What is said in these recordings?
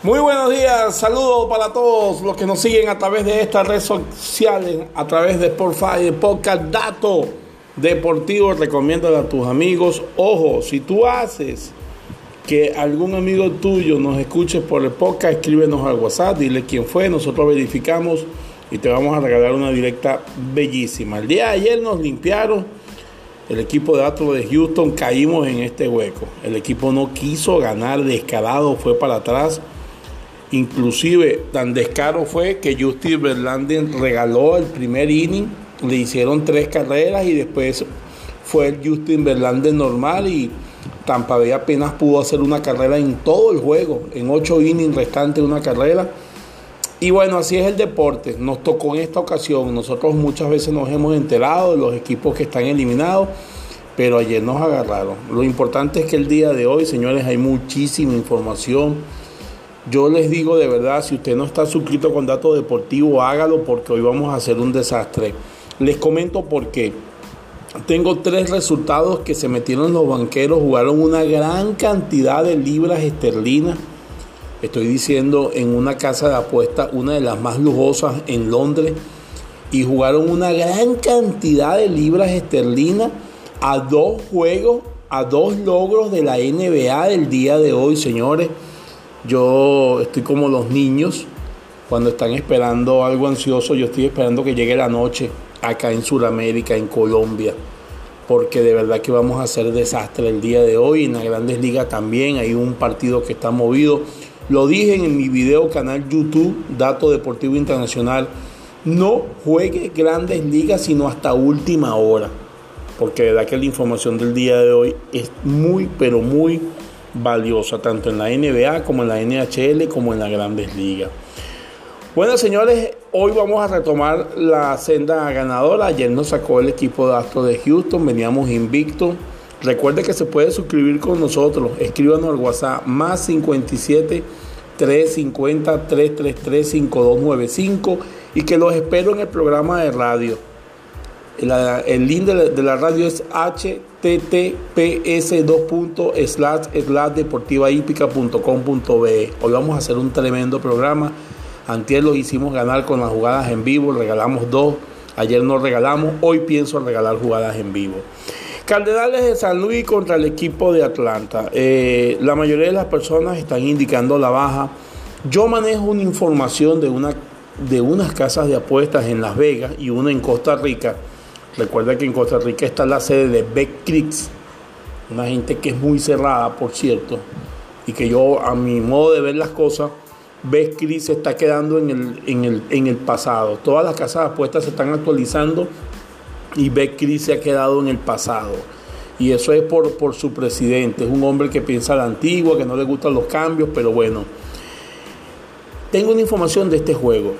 Muy buenos días, saludos para todos los que nos siguen a través de estas redes sociales, a través de Spotify, Podcast Dato Deportivo. Recomiéndale a tus amigos. Ojo, si tú haces que algún amigo tuyo nos escuche por el podcast, escríbenos al WhatsApp, dile quién fue, nosotros verificamos y te vamos a regalar una directa bellísima. El día de ayer nos limpiaron el equipo de Astros de Houston, caímos en este hueco. El equipo no quiso ganar, descarado, fue para atrás Inclusive tan descaro fue que Justin Verlander regaló el primer inning, le hicieron tres carreras y después fue el Justin Verlander normal y Tampa Bay apenas pudo hacer una carrera en todo el juego, en ocho innings restantes una carrera. Y bueno, así es el deporte. Nos tocó en esta ocasión. Nosotros muchas veces nos hemos enterado de los equipos que están eliminados, pero ayer nos agarraron. Lo importante es que el día de hoy, señores, hay muchísima información yo les digo de verdad, si usted no está suscrito con Dato Deportivo, hágalo porque hoy vamos a hacer un desastre. Les comento por qué. Tengo tres resultados que se metieron los banqueros, jugaron una gran cantidad de libras esterlinas. Estoy diciendo en una casa de apuesta, una de las más lujosas en Londres, y jugaron una gran cantidad de libras esterlinas a dos juegos, a dos logros de la NBA del día de hoy, señores. Yo estoy como los niños cuando están esperando algo ansioso, yo estoy esperando que llegue la noche acá en Sudamérica, en Colombia, porque de verdad que vamos a hacer desastre el día de hoy. En las grandes ligas también hay un partido que está movido. Lo dije en mi video canal YouTube, Dato Deportivo Internacional. No juegue grandes ligas sino hasta última hora, porque de verdad que la información del día de hoy es muy, pero muy valiosa, tanto en la NBA como en la NHL como en las grandes ligas. Bueno, señores, hoy vamos a retomar la senda ganadora. Ayer nos sacó el equipo de Astros de Houston, veníamos invicto. Recuerde que se puede suscribir con nosotros. Escríbanos al WhatsApp más 57 350 333 5295 y que los espero en el programa de radio el link de la, radio es https deportivahípica.com.be. Hoy vamos a hacer un tremendo programa. Antier lo hicimos ganar con las jugadas en vivo, regalamos dos. Ayer no regalamos, hoy pienso regalar jugadas en vivo. Cardenales de San Luis contra el equipo de Atlanta. Eh, la mayoría de las personas están indicando la baja. Yo manejo una información de, una, de unas casas de apuestas en Las Vegas y una en Costa Rica Recuerda que en Costa Rica está la sede de Beckrix, una gente que es muy cerrada, por cierto, y que yo, a mi modo de ver las cosas, Beckrix se está quedando en el, en el, en el pasado. Todas las casas apuestas se están actualizando y Beckrix se ha quedado en el pasado. Y eso es por, por su presidente. Es un hombre que piensa a la antigua, que no le gustan los cambios, pero bueno. Tengo una información de este juego.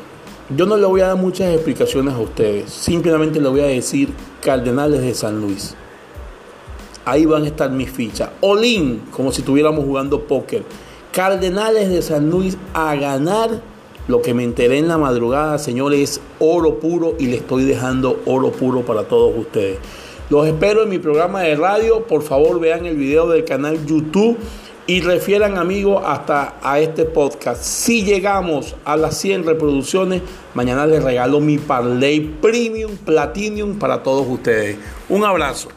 Yo no le voy a dar muchas explicaciones a ustedes, simplemente le voy a decir Cardenales de San Luis. Ahí van a estar mis fichas. Olin, como si estuviéramos jugando póker. Cardenales de San Luis a ganar. Lo que me enteré en la madrugada, señores, es oro puro y le estoy dejando oro puro para todos ustedes. Los espero en mi programa de radio. Por favor, vean el video del canal YouTube y refieran amigos hasta a este podcast. Si llegamos a las 100 reproducciones, mañana les regalo mi Parley Premium Platinum para todos ustedes. Un abrazo.